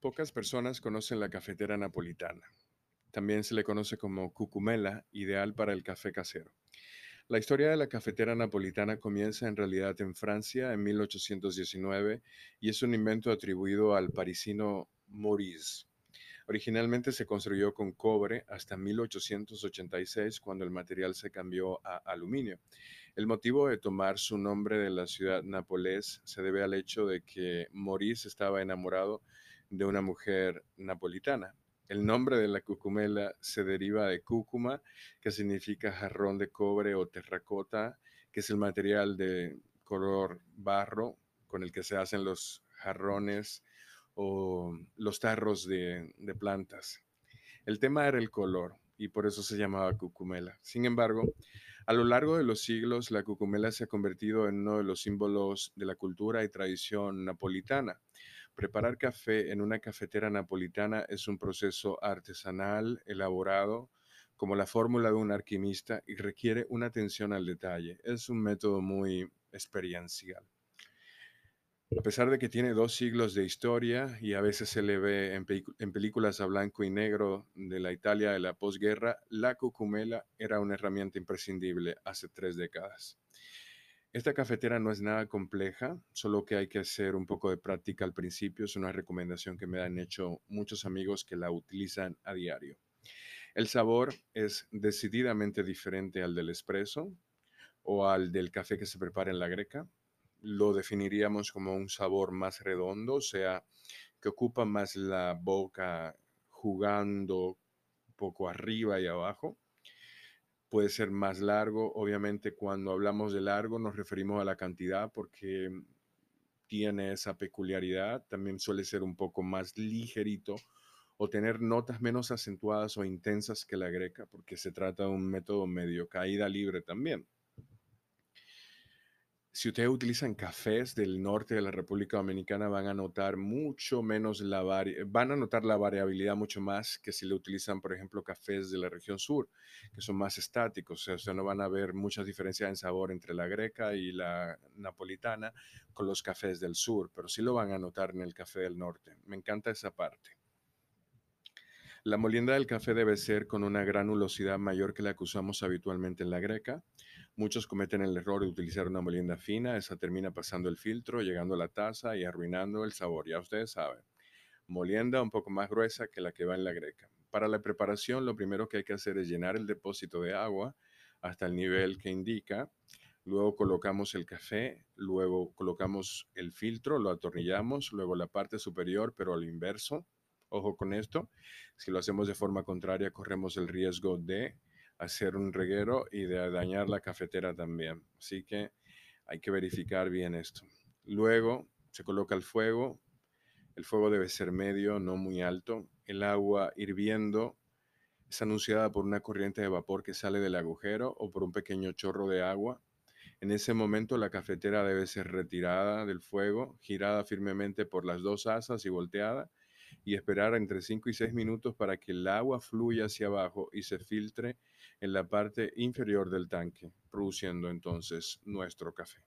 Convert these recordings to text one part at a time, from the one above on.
Pocas personas conocen la cafetera napolitana. También se le conoce como cucumela, ideal para el café casero. La historia de la cafetera napolitana comienza en realidad en Francia en 1819 y es un invento atribuido al parisino Maurice. Originalmente se construyó con cobre hasta 1886 cuando el material se cambió a aluminio. El motivo de tomar su nombre de la ciudad napolés se debe al hecho de que Maurice estaba enamorado una mujer napolitana. El nombre de la cucumela se deriva de cúcuma, que significa jarrón de cobre o terracota, que es el material de color barro con el que se hacen los jarrones o los tarros de, de plantas. El tema era el color y por eso se llamaba cucumela. Sin embargo, a lo largo de los siglos, la cucumela se ha convertido en uno de los símbolos de la cultura y tradición napolitana. Preparar café en una cafetera napolitana es un proceso artesanal, elaborado, como la fórmula de un alquimista y requiere una atención al detalle. Es un método muy experiencial. A pesar de que tiene dos siglos de historia y a veces se le ve en, en, películas a blanco y negro de la Italia de la posguerra, la cucumela era una herramienta imprescindible hace tres décadas. Esta cafetera no es nada compleja, solo que hay que hacer un poco de práctica al principio. Es una recomendación que me han hecho muchos amigos que la utilizan a diario. El sabor es decididamente diferente al del espresso o al del café que se prepara en la greca. Lo definiríamos como un sabor más redondo, o sea, que ocupa más la boca jugando poco arriba y abajo puede ser más largo. Obviamente cuando hablamos de largo nos referimos a la cantidad porque tiene esa peculiaridad. También suele ser un poco más ligerito o tener notas menos acentuadas o intensas que la greca porque se trata de un método medio caída libre también si ustedes utilizan cafés del norte de la República Dominicana, van a notar mucho menos la van a notar la variabilidad mucho más que si le utilizan, por ejemplo, cafés de la región sur, que son más estáticos. O sea, no van a ver muchas diferencias en sabor entre la greca y la napolitana con los cafés del sur, pero sí lo van a notar en el café del norte. Me encanta esa parte. La molienda del café debe ser con una granulosidad mayor que la que usamos habitualmente en la greca. Muchos cometen el error de utilizar una molienda fina, esa termina pasando el filtro, llegando a la taza y arruinando el sabor, ya ustedes saben. Molienda un poco más gruesa que la que va en la greca. Para la preparación, lo primero que hay que hacer es llenar el depósito de agua hasta el nivel que indica. Luego colocamos el café, luego colocamos el filtro, lo atornillamos, luego la parte superior, pero al inverso. Ojo con esto, si lo hacemos de forma contraria, corremos el riesgo de hacer un reguero y de dañar la cafetera también. Así que hay que verificar bien esto. Luego se coloca el fuego. El fuego debe ser medio, no muy alto. El agua hirviendo es anunciada por una corriente de vapor que sale del agujero o por un pequeño chorro de agua. En ese momento la cafetera debe ser retirada del fuego, girada firmemente por las dos asas y volteada y esperar entre 5 y 6 minutos para que el agua fluya hacia abajo y se filtre en la parte inferior del tanque, produciendo entonces nuestro café.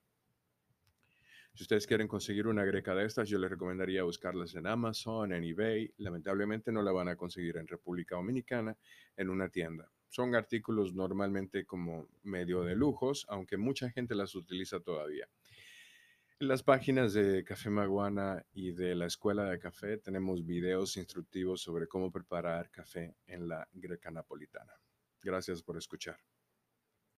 Si ustedes quieren conseguir una greca de estas, yo les recomendaría buscarlas en Amazon, en eBay. Lamentablemente no la van a conseguir en República Dominicana en una tienda. Son artículos normalmente como medio de lujos, aunque mucha gente las utiliza todavía. En las páginas de Café Maguana y de la Escuela de Café tenemos videos instructivos sobre cómo preparar café en la greca napolitana. Gracias por escuchar.